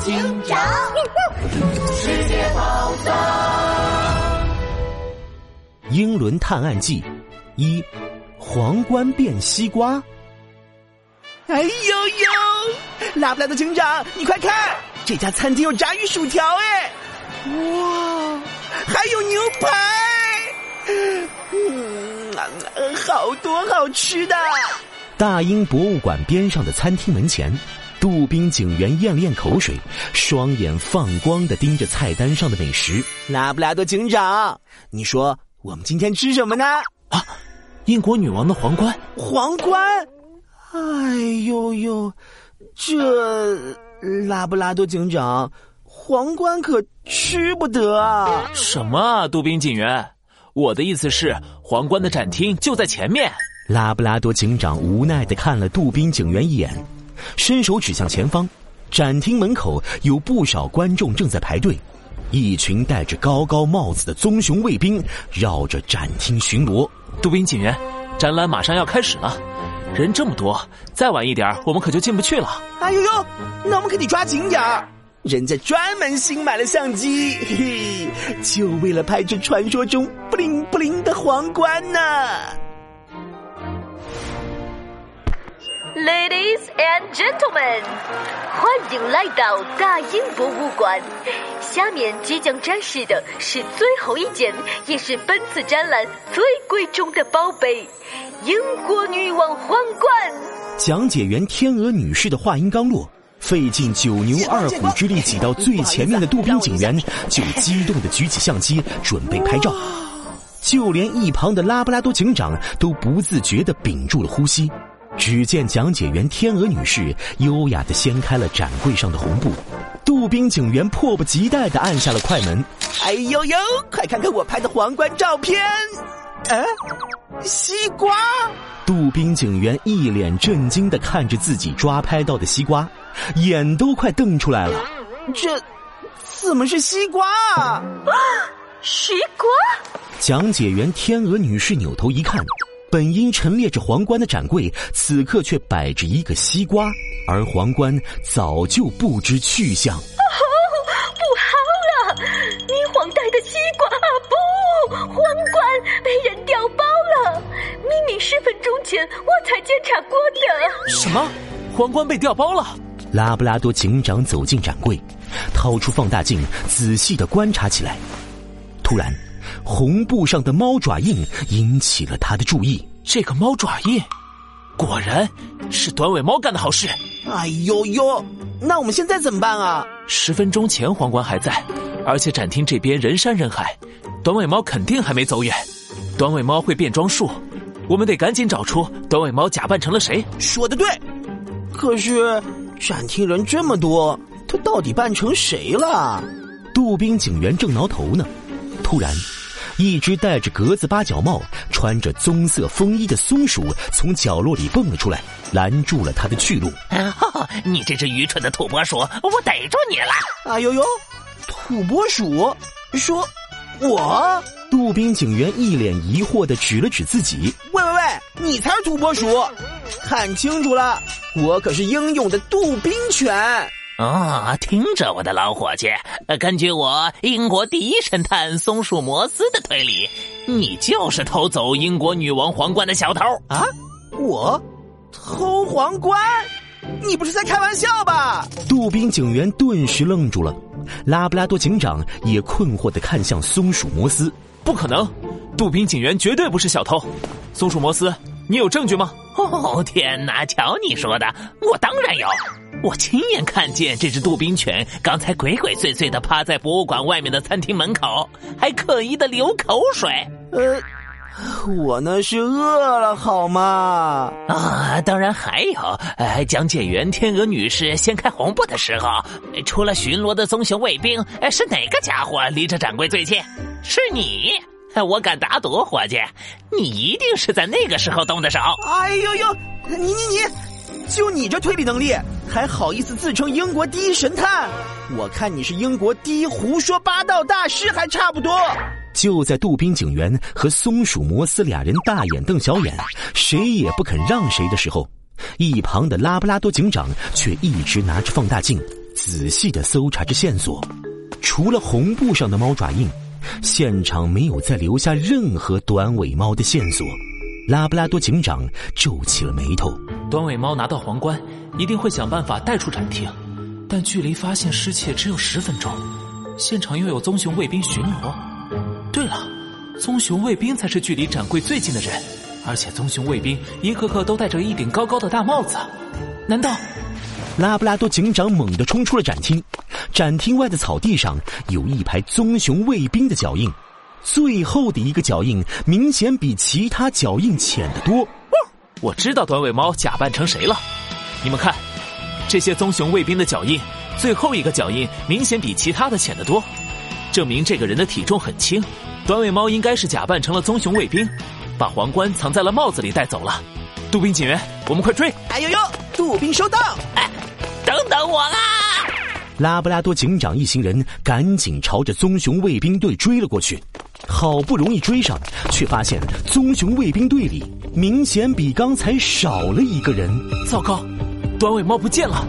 警长，世界宝藏，英伦探案记一，皇冠变西瓜。哎呦呦，拉布拉多警长，你快看，这家餐厅有炸鱼薯条哎！哇，还有牛排，嗯，好多好吃的。大英博物馆边上的餐厅门前，杜宾警员咽了咽口水，双眼放光的盯着菜单上的美食。拉布拉多警长，你说我们今天吃什么呢？啊，英国女王的皇冠，皇冠。哎呦呦，这拉布拉多警长，皇冠可吃不得啊！什么啊，杜宾警员？我的意思是，皇冠的展厅就在前面。拉布拉多警长无奈的看了杜宾警员一眼，伸手指向前方，展厅门口有不少观众正在排队，一群戴着高高帽子的棕熊卫兵绕着展厅巡逻。杜宾警员，展览马上要开始了。人这么多，再晚一点我们可就进不去了。哎呦呦，那我们可得抓紧点儿。人家专门新买了相机，嘿嘿，就为了拍这传说中不灵不灵的皇冠呢。Ladies and gentlemen，欢迎来到大英博物馆。下面即将展示的是最后一件，也是本次展览最贵重的宝贝——英国女王皇冠。讲解员天鹅女士的话音刚落，费尽九牛二虎之力挤到最前面的杜宾警员就激动的举起相机准备拍照，就连一旁的拉布拉多警长都不自觉的屏住了呼吸。只见讲解员天鹅女士优雅的掀开了展柜上的红布，杜宾警员迫不及待的按下了快门。哎呦呦，快看看我拍的皇冠照片！啊，西瓜！杜宾警员一脸震惊的看着自己抓拍到的西瓜，眼都快瞪出来了。这怎么是西瓜啊？西瓜！讲解员天鹅女士扭头一看。本应陈列着皇冠的展柜，此刻却摆着一个西瓜，而皇冠早就不知去向。哦，不好了！女皇戴的西瓜啊，不，皇冠被人调包了！明明十分钟前我才检查过的。什么？皇冠被调包了？拉布拉多警长走进展柜，掏出放大镜，仔细的观察起来。突然。红布上的猫爪印引起了他的注意。这个猫爪印，果然是短尾猫干的好事。哎呦呦，那我们现在怎么办啊？十分钟前皇冠还在，而且展厅这边人山人海，短尾猫肯定还没走远。短尾猫会变装术，我们得赶紧找出短尾猫假扮成了谁。说的对，可是展厅人这么多，他到底扮成谁了？杜宾警员正挠头呢，突然。一只戴着格子八角帽、穿着棕色风衣的松鼠从角落里蹦了出来，拦住了他的去路。你这只愚蠢的土拨鼠，我逮住你了！哎呦呦，土拨鼠说：“我。”杜宾警员一脸疑惑的指了指自己：“喂喂喂，你才是土拨鼠！看清楚了，我可是英勇的杜宾犬。”哦，听着，我的老伙计，根据我英国第一神探松鼠摩斯的推理，你就是偷走英国女王皇冠的小偷啊！我偷皇冠？你不是在开玩笑吧？杜宾警员顿时愣住了，拉布拉多警长也困惑的看向松鼠摩斯。不可能，杜宾警员绝对不是小偷。松鼠摩斯，你有证据吗？哦天哪！瞧你说的，我当然有。我亲眼看见这只杜宾犬刚才鬼鬼祟祟的趴在博物馆外面的餐厅门口，还刻意的流口水。呃，我那是饿了好吗？啊，当然还有，呃，讲解员天鹅女士掀开红布的时候，除了巡逻的棕熊卫兵，是哪个家伙离这掌柜最近？是你！我敢打赌，伙计，你一定是在那个时候动的手。哎呦呦，你你你，就你这推理能力！还好意思自称英国第一神探？我看你是英国第一胡说八道大师还差不多。就在杜宾警员和松鼠摩斯俩人大眼瞪小眼，谁也不肯让谁的时候，一旁的拉布拉多警长却一直拿着放大镜，仔细的搜查着线索，除了红布上的猫爪印，现场没有再留下任何短尾猫的线索。拉布拉多警长皱起了眉头。短尾猫拿到皇冠，一定会想办法带出展厅，但距离发现失窃只有十分钟，现场又有棕熊卫兵巡逻。对了，棕熊卫兵才是距离展柜最近的人，而且棕熊卫兵一个个都戴着一顶高高的大帽子，难道？拉布拉多警长猛地冲出了展厅，展厅外的草地上有一排棕熊卫兵的脚印。最后的一个脚印明显比其他脚印浅得多。我知道短尾猫假扮成谁了，你们看，这些棕熊卫兵的脚印，最后一个脚印明显比其他的浅得多，证明这个人的体重很轻。短尾猫应该是假扮成了棕熊卫兵，把皇冠藏在了帽子里带走了。杜宾警员，我们快追！哎呦呦，杜宾收到！哎，等等我啦！拉布拉多警长一行人赶紧朝着棕熊卫兵队追了过去。好不容易追上，却发现棕熊卫兵队里明显比刚才少了一个人。糟糕，短尾猫不见了！